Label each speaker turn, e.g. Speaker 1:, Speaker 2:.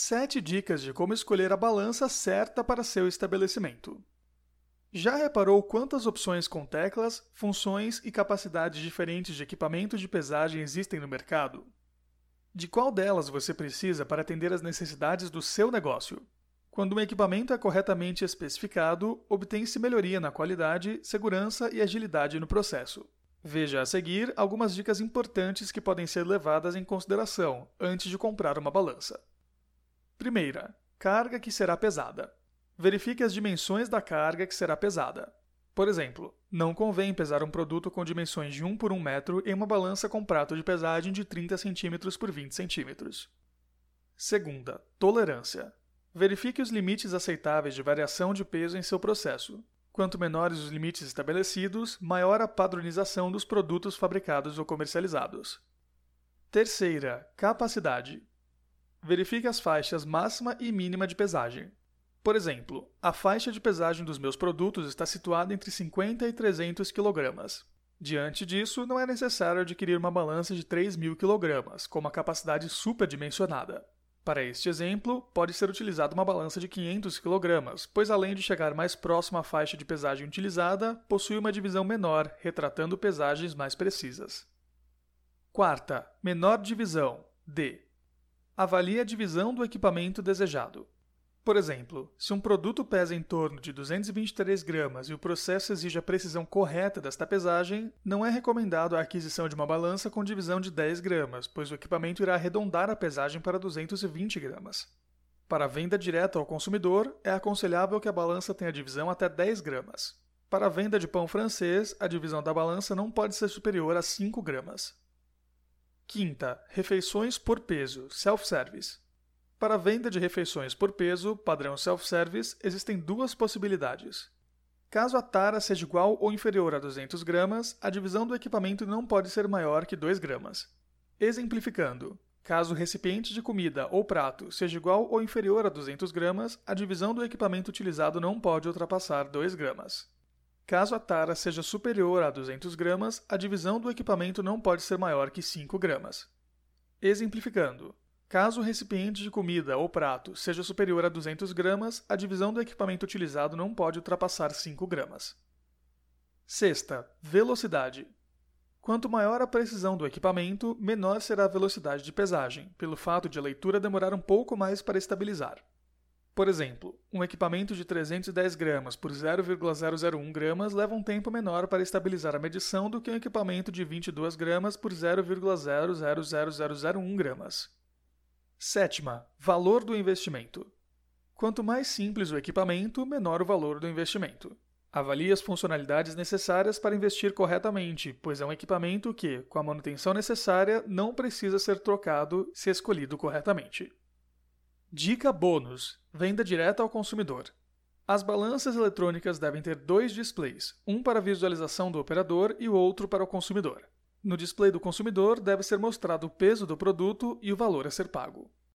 Speaker 1: 7 dicas de como escolher a balança certa para seu estabelecimento. Já reparou quantas opções com teclas, funções e capacidades diferentes de equipamento de pesagem existem no mercado? De qual delas você precisa para atender às necessidades do seu negócio? Quando um equipamento é corretamente especificado, obtém-se melhoria na qualidade, segurança e agilidade no processo. Veja a seguir algumas dicas importantes que podem ser levadas em consideração antes de comprar uma balança. Primeira, carga que será pesada. Verifique as dimensões da carga que será pesada. Por exemplo, não convém pesar um produto com dimensões de 1 por 1 metro em uma balança com prato de pesagem de 30 cm por 20 cm. Segunda, tolerância. Verifique os limites aceitáveis de variação de peso em seu processo. Quanto menores os limites estabelecidos, maior a padronização dos produtos fabricados ou comercializados. Terceira, capacidade. Verifique as faixas máxima e mínima de pesagem. Por exemplo, a faixa de pesagem dos meus produtos está situada entre 50 e 300 kg. Diante disso, não é necessário adquirir uma balança de 3.000 kg, com uma capacidade superdimensionada. Para este exemplo, pode ser utilizada uma balança de 500 kg, pois além de chegar mais próximo à faixa de pesagem utilizada, possui uma divisão menor, retratando pesagens mais precisas. Quarta, menor divisão, D. Avalie a divisão do equipamento desejado. Por exemplo, se um produto pesa em torno de 223 gramas e o processo exige a precisão correta desta pesagem, não é recomendado a aquisição de uma balança com divisão de 10 gramas, pois o equipamento irá arredondar a pesagem para 220 gramas. Para a venda direta ao consumidor, é aconselhável que a balança tenha divisão até 10 gramas. Para a venda de pão francês, a divisão da balança não pode ser superior a 5 gramas. Quinta, refeições por peso, self-service. Para a venda de refeições por peso, padrão self-service, existem duas possibilidades. Caso a tara seja igual ou inferior a 200 gramas, a divisão do equipamento não pode ser maior que 2 gramas. Exemplificando, caso o recipiente de comida ou prato seja igual ou inferior a 200 gramas, a divisão do equipamento utilizado não pode ultrapassar 2 gramas. Caso a tara seja superior a 200 gramas, a divisão do equipamento não pode ser maior que 5 gramas. Exemplificando, caso o recipiente de comida ou prato seja superior a 200 gramas, a divisão do equipamento utilizado não pode ultrapassar 5 gramas. Sexta, velocidade. Quanto maior a precisão do equipamento, menor será a velocidade de pesagem, pelo fato de a leitura demorar um pouco mais para estabilizar. Por exemplo, um equipamento de 310 gramas por 0,001 gramas leva um tempo menor para estabilizar a medição do que um equipamento de 22 gramas por 0,000001 gramas. Sétima, valor do investimento. Quanto mais simples o equipamento, menor o valor do investimento. Avalie as funcionalidades necessárias para investir corretamente, pois é um equipamento que, com a manutenção necessária, não precisa ser trocado se escolhido corretamente. Dica bônus: venda direta ao consumidor. As balanças eletrônicas devem ter dois displays, um para visualização do operador e o outro para o consumidor. No display do consumidor deve ser mostrado o peso do produto e o valor a ser pago.